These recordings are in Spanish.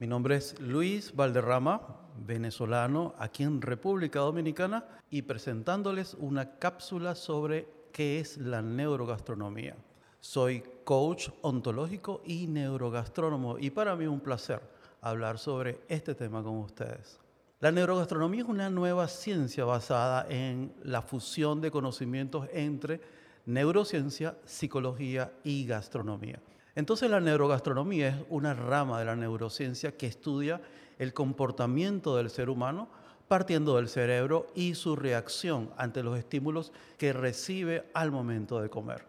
Mi nombre es Luis Valderrama, venezolano aquí en República Dominicana y presentándoles una cápsula sobre qué es la neurogastronomía. Soy coach ontológico y neurogastrónomo y para mí es un placer hablar sobre este tema con ustedes. La neurogastronomía es una nueva ciencia basada en la fusión de conocimientos entre neurociencia, psicología y gastronomía. Entonces la neurogastronomía es una rama de la neurociencia que estudia el comportamiento del ser humano partiendo del cerebro y su reacción ante los estímulos que recibe al momento de comer.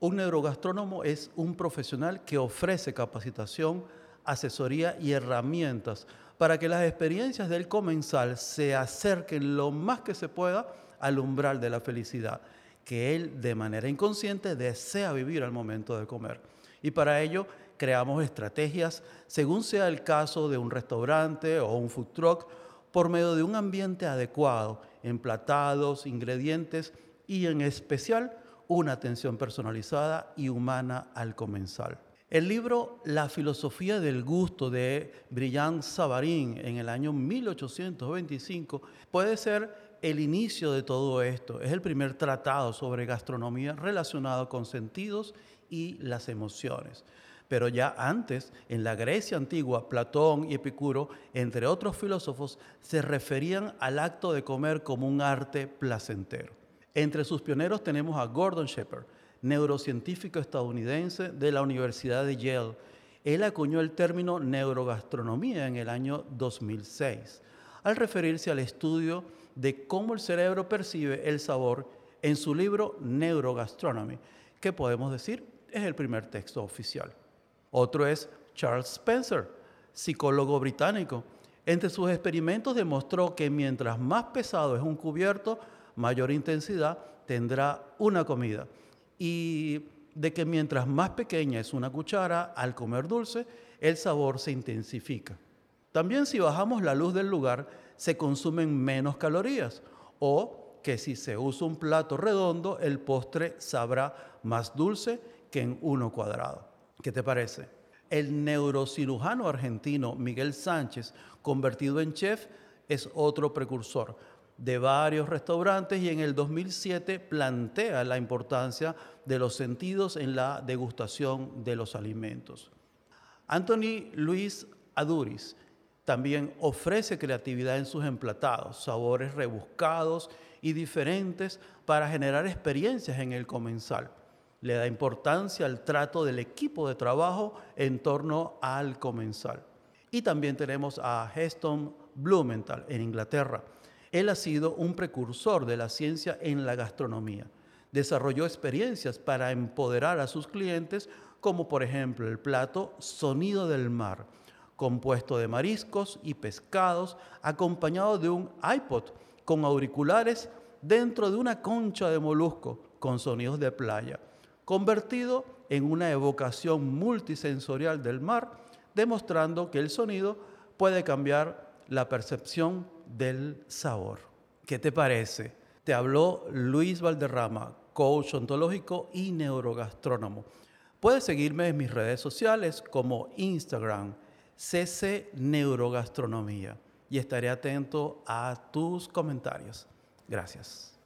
Un neurogastrónomo es un profesional que ofrece capacitación, asesoría y herramientas para que las experiencias del comensal se acerquen lo más que se pueda al umbral de la felicidad, que él de manera inconsciente desea vivir al momento de comer. Y para ello creamos estrategias según sea el caso de un restaurante o un food truck por medio de un ambiente adecuado, emplatados, ingredientes y en especial una atención personalizada y humana al comensal. El libro La filosofía del gusto de Brillant Savarin en el año 1825 puede ser el inicio de todo esto. Es el primer tratado sobre gastronomía relacionado con sentidos y las emociones. Pero ya antes, en la Grecia antigua, Platón y Epicuro, entre otros filósofos, se referían al acto de comer como un arte placentero. Entre sus pioneros tenemos a Gordon Shepard, neurocientífico estadounidense de la Universidad de Yale. Él acuñó el término neurogastronomía en el año 2006, al referirse al estudio de cómo el cerebro percibe el sabor en su libro Neurogastronomy, que podemos decir es el primer texto oficial. Otro es Charles Spencer, psicólogo británico. Entre sus experimentos demostró que mientras más pesado es un cubierto, mayor intensidad tendrá una comida. Y de que mientras más pequeña es una cuchara, al comer dulce, el sabor se intensifica. También si bajamos la luz del lugar, se consumen menos calorías. O que si se usa un plato redondo, el postre sabrá más dulce que en uno cuadrado. ¿Qué te parece? El neurocirujano argentino Miguel Sánchez, convertido en chef, es otro precursor de varios restaurantes y en el 2007 plantea la importancia de los sentidos en la degustación de los alimentos. Anthony Luis Aduris también ofrece creatividad en sus emplatados, sabores rebuscados y diferentes para generar experiencias en el comensal le da importancia al trato del equipo de trabajo en torno al comensal. Y también tenemos a Heston Blumenthal en Inglaterra. Él ha sido un precursor de la ciencia en la gastronomía. Desarrolló experiencias para empoderar a sus clientes, como por ejemplo el plato Sonido del Mar, compuesto de mariscos y pescados, acompañado de un iPod con auriculares dentro de una concha de molusco con sonidos de playa convertido en una evocación multisensorial del mar, demostrando que el sonido puede cambiar la percepción del sabor. ¿Qué te parece? Te habló Luis Valderrama, coach ontológico y neurogastrónomo. Puedes seguirme en mis redes sociales como Instagram, CC Neurogastronomía, y estaré atento a tus comentarios. Gracias.